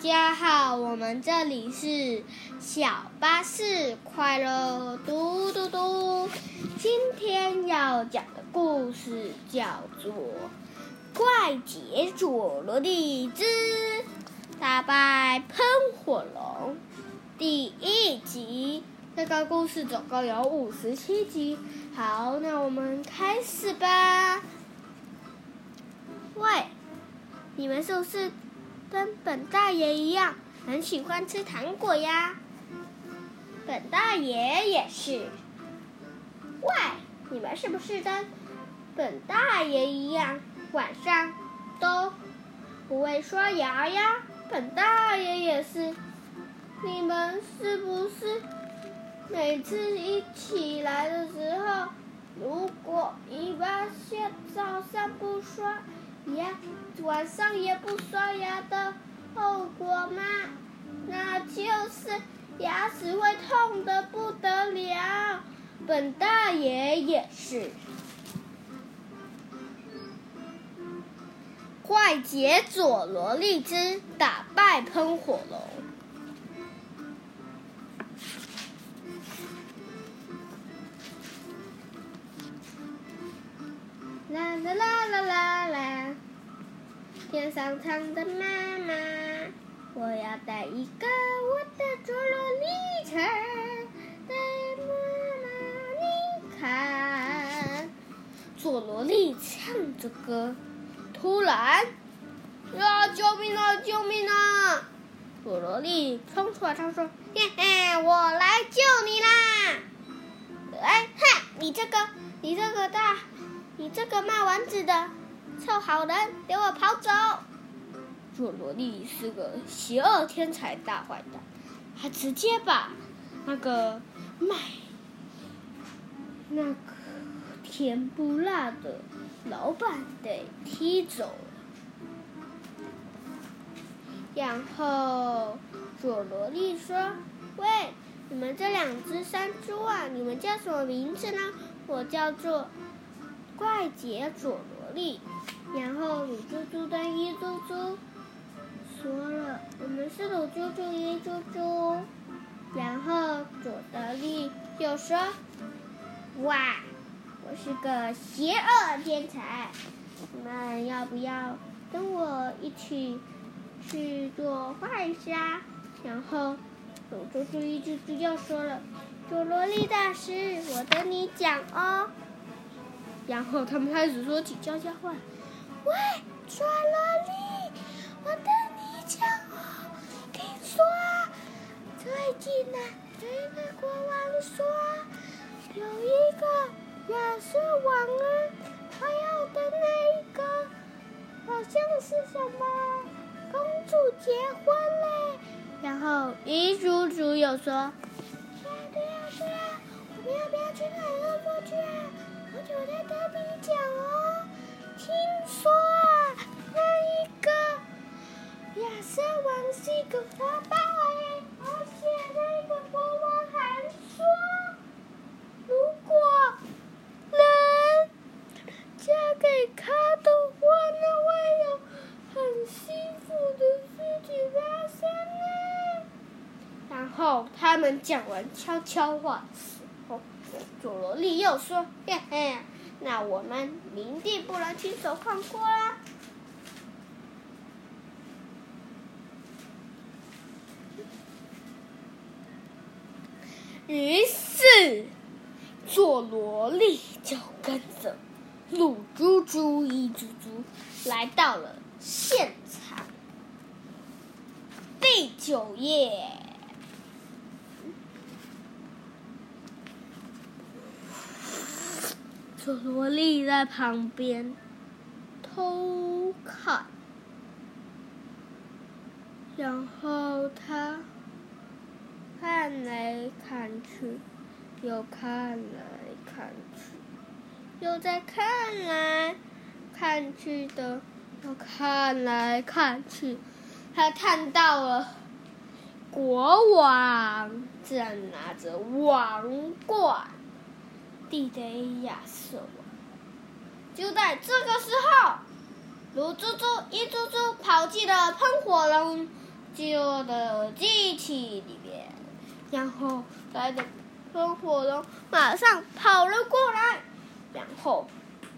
家好，我们这里是小巴士快乐嘟嘟嘟。今天要讲的故事叫做《怪杰佐罗的之打败喷火龙》第一集。这个故事总共有五十七集。好，那我们开始吧。喂，你们是不是？跟本大爷一样，很喜欢吃糖果呀。本大爷也是。喂，你们是不是跟本大爷一样，晚上都不会刷牙呀？本大爷也是。你们是不是每次一起来的时候，如果一发现早上不刷？牙，晚上也不刷牙的后果吗？那就是牙齿会痛的不得了。本大爷也是。怪杰佐罗利兹打败喷火龙。啦啦啦啦啦啦！天上唱的妈妈，我要带一个我的佐罗利车，带妈妈你看。佐罗利唱着歌，突然，啊！救命啊！救命啊！佐罗利冲出来，他说：“嘿嘿，我来救你啦！”哎，哼，你这个，你这个大。你这个卖丸子的臭好人，给我跑走！佐罗莉是个邪恶天才大坏蛋，他直接把那个卖那个甜不辣的老板给踢走了。然后佐罗利说：“喂，你们这两只山猪啊，你们叫什么名字呢？我叫做……”怪杰佐罗然后鲁猪猪跟一猪猪说了：“我们是鲁猪猪一猪猪。”然后佐德利就说：“哇，我是个邪恶天才，你们要不要跟我一起去做坏事啊？”然后鲁猪猪一猪猪又说了：“佐罗利大师，我跟你讲哦。”然后他们开始说起悄悄话：“喂，抓萝莉，我跟你讲哦，听说最近呢，有一个国王说，有一个亚瑟王啊，他要跟那一个好像是什么公主结婚嘞。”然后一猪猪又说：“对呀对呀对呀，我们要不要去看恶魔去啊？”我就在跟你讲哦，听说啊，那一个亚瑟王是一个花豹哎，而且那个国王还说，如果能嫁给他的话，那会有很幸福的事情发生呢。然后他们讲完悄悄话。佐罗利又说：“嘿嘿，那我们明定不能亲手放过啦。”于是，佐罗利就跟着鲁猪猪、一猪猪来到了现场。第九页。佐罗莉在旁边偷看，然后他看来看去，又看来看去，又在看来看去的，又看来看去，他看到了国王正拿着王冠。地雷亚瑟王，就在这个时候，鲁猪猪、一猪猪跑进了喷火龙饥饿的机器里面，然后来的喷火龙马上跑了过来，然后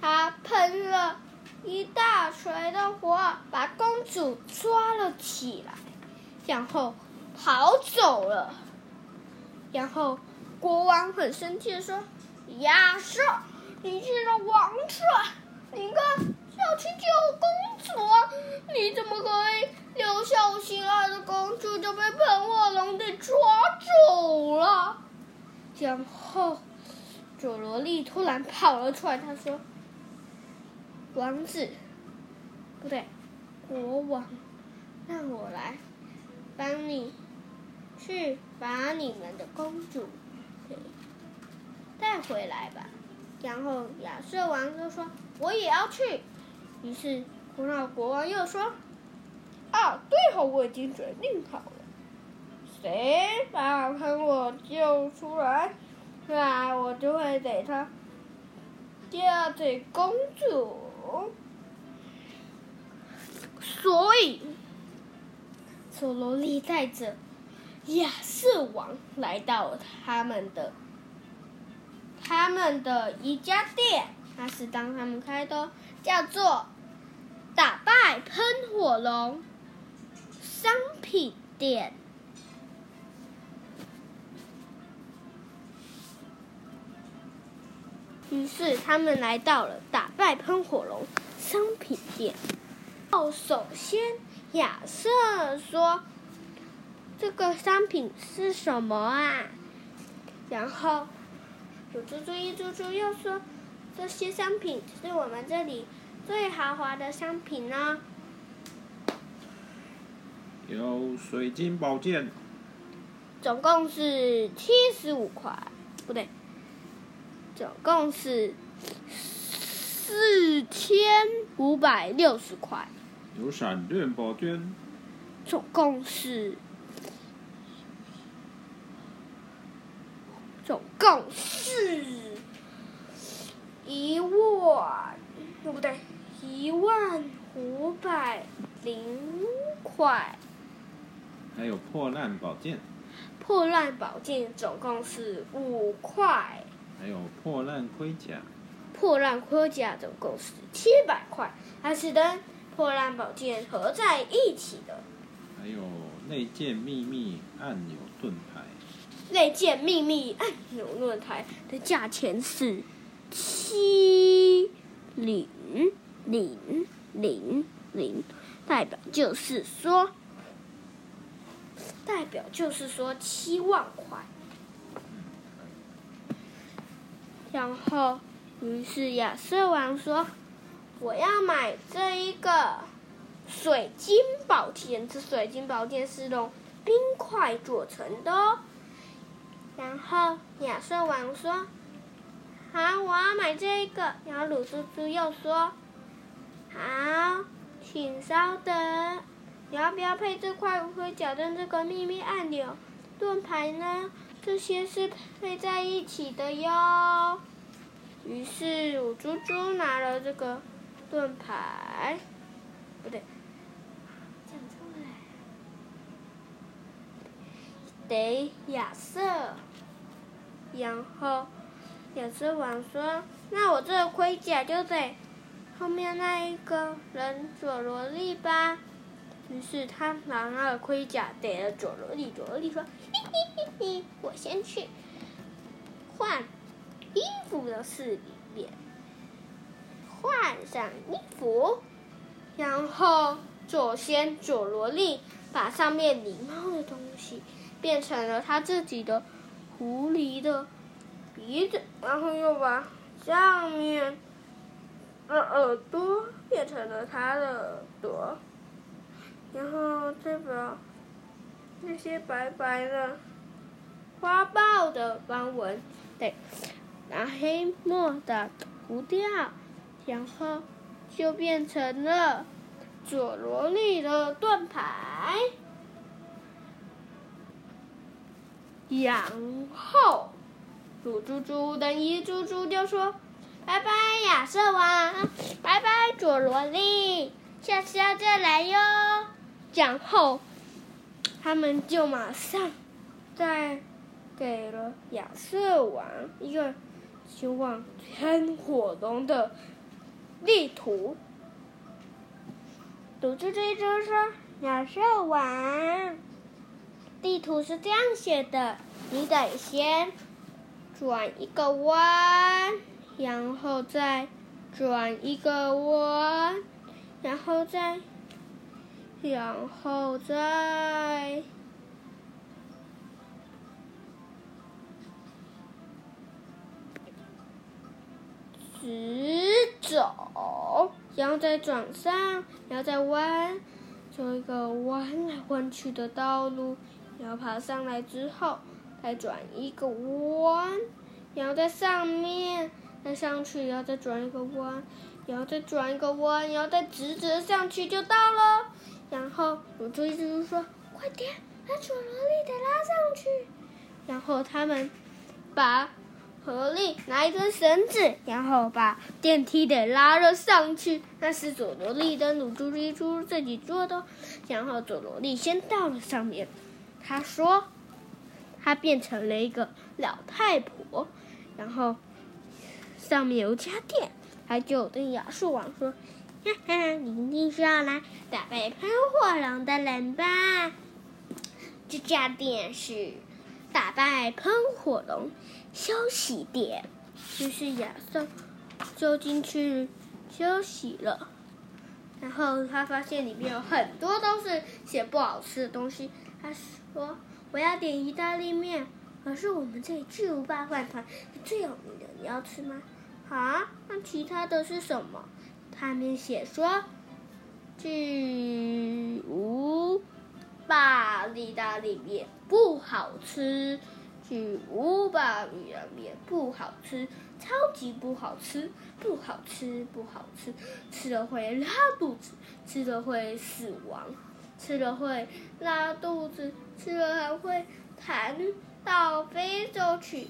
他喷了一大锤的火，把公主抓了起来，然后跑走了。然后国王很生气的说：“亚瑟，你去找王子，你看要去救公主，你怎么可以留下我心爱的公主就被喷火龙给抓走了？”然后佐罗莉突然跑了出来，他说：“王子，不对，国王，让我来帮你。”去把你们的公主回来吧。然后亚瑟王就说：“我也要去。”于是古老国王又说：“啊，对好，我已经决定好了，谁把喷我救出来，那我就会给他嫁给公主。”所以，索罗莉带着。亚瑟王来到他们的他们的一家店，那是当他们开的，叫做“打败喷火龙商品店”。于是他们来到了“打败喷火龙商品店”。哦，首先亚瑟说。这个商品是什么啊？然后有猪猪一猪猪又说，这些商品是我们这里最豪华的商品呢。有水晶宝剑，总共是七十五块，不对，总共是四千五百六十块。有闪电宝剑，总共是。总共是一万，对不对？一万五百零块。还有破烂宝剑。破烂宝剑总共是五块。还有破烂盔甲。破烂盔甲总共是七百块，它是跟破烂宝剑合在一起的。还有内建秘密按钮盾牌。那件秘密按钮论坛的价钱是七零零零零，代表就是说，代表就是说七万块。然后，于是亚瑟王说：“我要买这一个水晶宝剑，这水晶宝剑是用冰块做成的哦。”然后亚瑟王说：“好，我要买这个。”然后鲁猪猪又说：“好，请稍等。你要不要配这块盔甲跟这个秘密按钮盾牌呢？这些是配在一起的哟。”于是鲁猪猪拿了这个盾牌，不对，讲错了，给亚瑟。然后，亚瑟王说：“那我这盔甲就得后面那一个人佐罗莉吧。”于是他拿了盔甲给了佐罗莉。佐罗莉说：“嘿嘿嘿嘿，我先去换衣服的室里面，换上衣服。”然后左先佐罗莉把上面礼貌的东西变成了他自己的。狐狸的鼻子，然后又把上面的耳朵变成了他的耳朵，然后再把那些白白的花豹的斑纹，对，拿黑墨的涂掉，然后就变成了佐罗莉的盾牌。然后，鲁猪猪等一猪猪就说：“拜拜，亚瑟王，拜拜，佐罗莉，下次要再来哟。”然后，他们就马上再给了亚瑟王一个前往喷火龙的地图。鲁猪猪一说，亚瑟王，地图是这样写的：你得先转一个弯，然后再转一个弯，然后再。然后再直走，然后再转上，然后再弯，走一个弯来弯去的道路，然后爬上来之后，再转一个弯，然后在上面再上去，然后再转一个弯，然后再转一个弯，然后再直直上去就到了。然后鲁猪一直说：“快点，把佐罗莉得拉上去。”然后他们把合力拿一根绳子，然后把电梯得拉了上去。那是佐罗莉跟鲁猪一猪自己做的。然后佐罗莉先到了上面，他说：“他变成了一个老太婆，然后上面有家电。”他就对亚瑟王说。哈哈，你一定是要来打败喷火龙的人吧？这家店是打败喷火龙休息店。于是亚瑟就进去休息了。然后他发现里面有很多都是些不好吃的东西。他说：“我要点意大利面，可是我们这里巨无霸饭团是最有名的，你要吃吗？”啊，那其他的是什么？他们写说：“巨无霸意大利面不好吃，巨无霸意大利面不好吃，超级不好吃，不好吃，不好吃，吃了会拉肚子，吃了会死亡，吃了会拉肚子，吃了还会弹到非洲去。”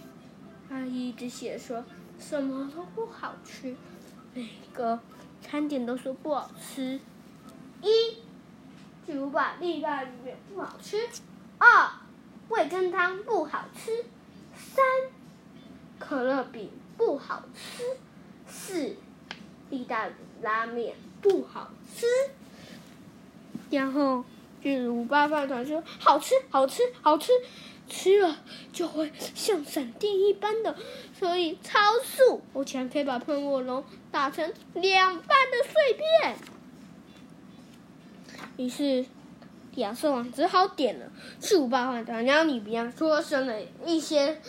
他一直写说什么都不好吃，每个。餐点都说不好吃，一巨无霸意大利面不好吃，二味噌汤不好吃，三可乐饼不好吃，四意大利拉面不好吃。然后巨无霸饭团说好吃，好吃，好吃。吃了就会像闪电一般的，所以超速，我竟然可以把喷火龙打成两半的碎片。于是亚瑟王只好点了巨无霸饭团，然后里边出声了一些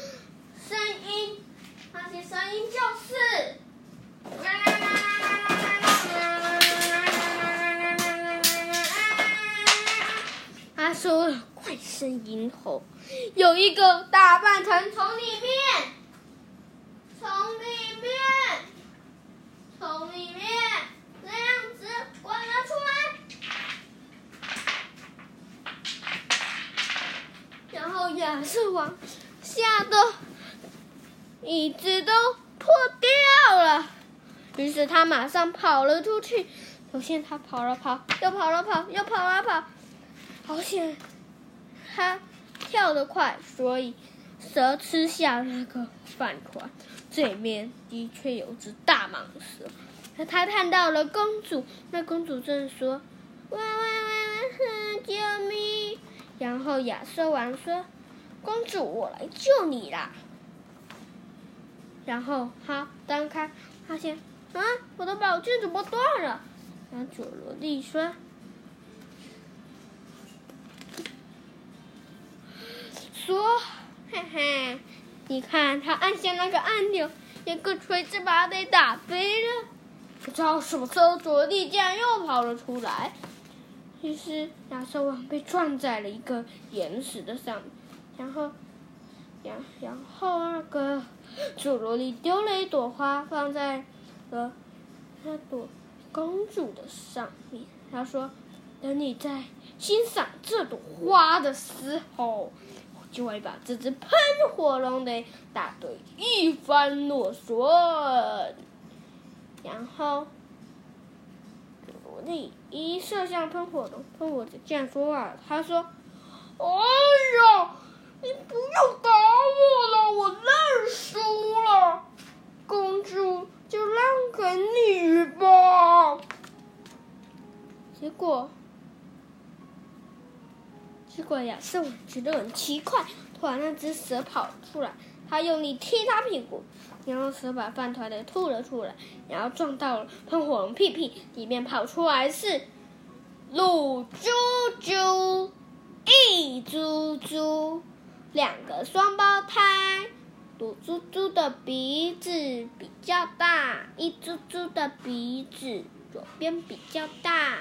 声音，那些声音就是。他说了怪声音后。有一个大半层从里面，从里面，从里面这样子滚了出来，然后亚瑟王吓得椅子都破掉了，于是他马上跑了出去。首先他跑了跑，又跑了跑，又跑啊跑，好险，他。跳得快，所以蛇吃下那个饭团，这面的确有只大蟒蛇。他看到了公主，那公主正说：“喂喂喂，救命！”然后亚瑟王说：“公主，我来救你啦。”然后他张开，发现啊，我的宝剑怎么断了？然后佐罗莉说。说，嘿嘿，你看他按下那个按钮，一个锤子把他给打飞了。不知道什么时候，佐利竟然又跑了出来。于是亚瑟王被撞在了一个岩石的上面，然后，然然后那个佐罗莉丢了一朵花放在了那朵公主的上面。他说：“等你在欣赏这朵花的时候。”就会把这只喷火龙的打得一翻落顺，然后罗莉一射向喷火龙，喷火龙这样说话，他说：“哎呀，你不要打我了，我认输了。公主就让给你吧。结果，结果亚瑟王觉得很奇怪，突然那只蛇跑出来，他用力踢他屁股，然后蛇把饭团给吐了出来，然后撞到了喷火龙屁屁，里面跑出来是鹿猪猪、一猪猪，两个双胞胎。鲁猪猪的鼻子比较大，一猪猪的鼻子左边比较大，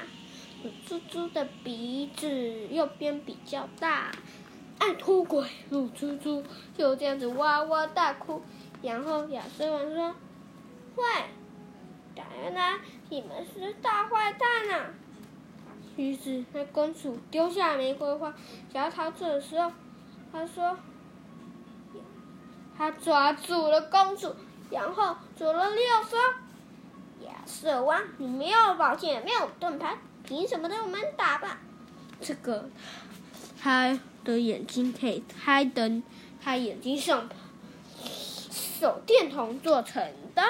猪猪的鼻子右边比较大。爱哭鬼鲁猪猪就这样子哇哇大哭，然后亚瑟王说：“喂，原来你们是大坏蛋啊！”于是那公主丢下玫瑰花，想要逃走的时候，他说。他抓住了公主，然后佐罗利奥说：“亚瑟王，你没有宝剑，也没有盾牌，凭什么让我们打吧？”这个，他的眼睛可以开灯，他眼睛上手电筒做成的，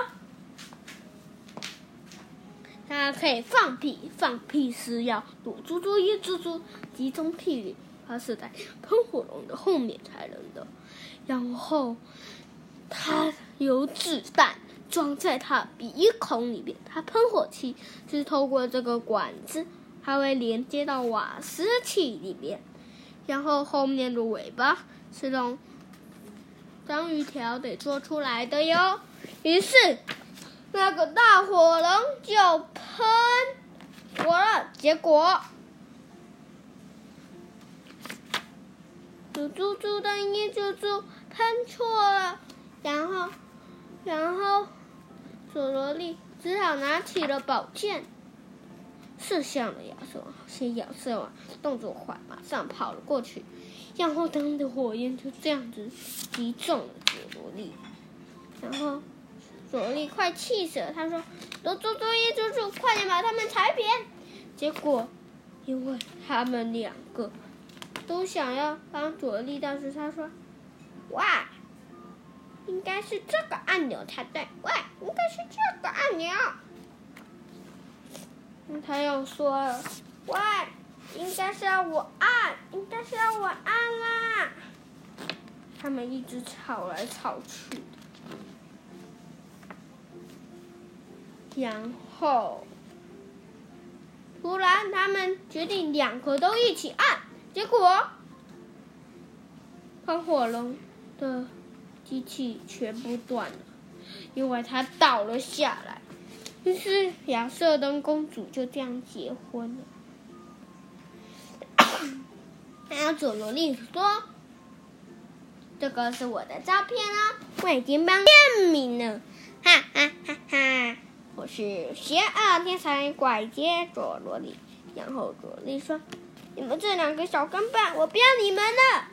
他可以放屁，放屁是要躲猪猪一猪猪集中屁力，他是在喷火龙的后面才能的。然后，他有子弹装在他鼻孔里面，他喷火器是透过这个管子，它会连接到瓦斯器里面。然后后面的尾巴是用章鱼条给做出来的哟。于是，那个大火龙就喷火了，结果。猪猪猪的一猪猪喷错了，然后，然后，佐罗利只好拿起了宝剑，射向了亚瑟王。先亚瑟王动作快，马上跑了过去，然后他们的火焰就这样子击中了佐罗利，然后佐罗利快气死了，他说：“猪猪猪一猪猪，快点把他们踩扁！”结果，因为他们两个。都想要帮佐利，但是他说：“哇，应该是这个按钮才对。喂，应该是这个按钮。”他又说了：“喂，应该是要我按，应该是要我按啦。”他们一直吵来吵去，然后突然他们决定两个都一起按。结果，喷火龙的机器全部断了，因为它倒了下来。于是亚瑟跟公主就这样结婚了。还有佐罗利说：“这个是我的照片哦，我已经帮证明了。”哈哈哈哈！我是邪恶天才怪杰佐罗利。然后佐罗利说。你们这两个小跟班，我不要你们了。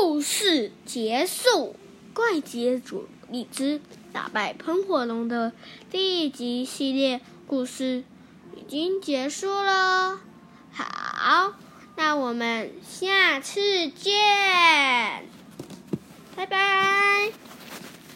故事结束，怪杰主力之打败喷火龙的第一集系列故事已经结束了。好，那我们下次见。拜拜。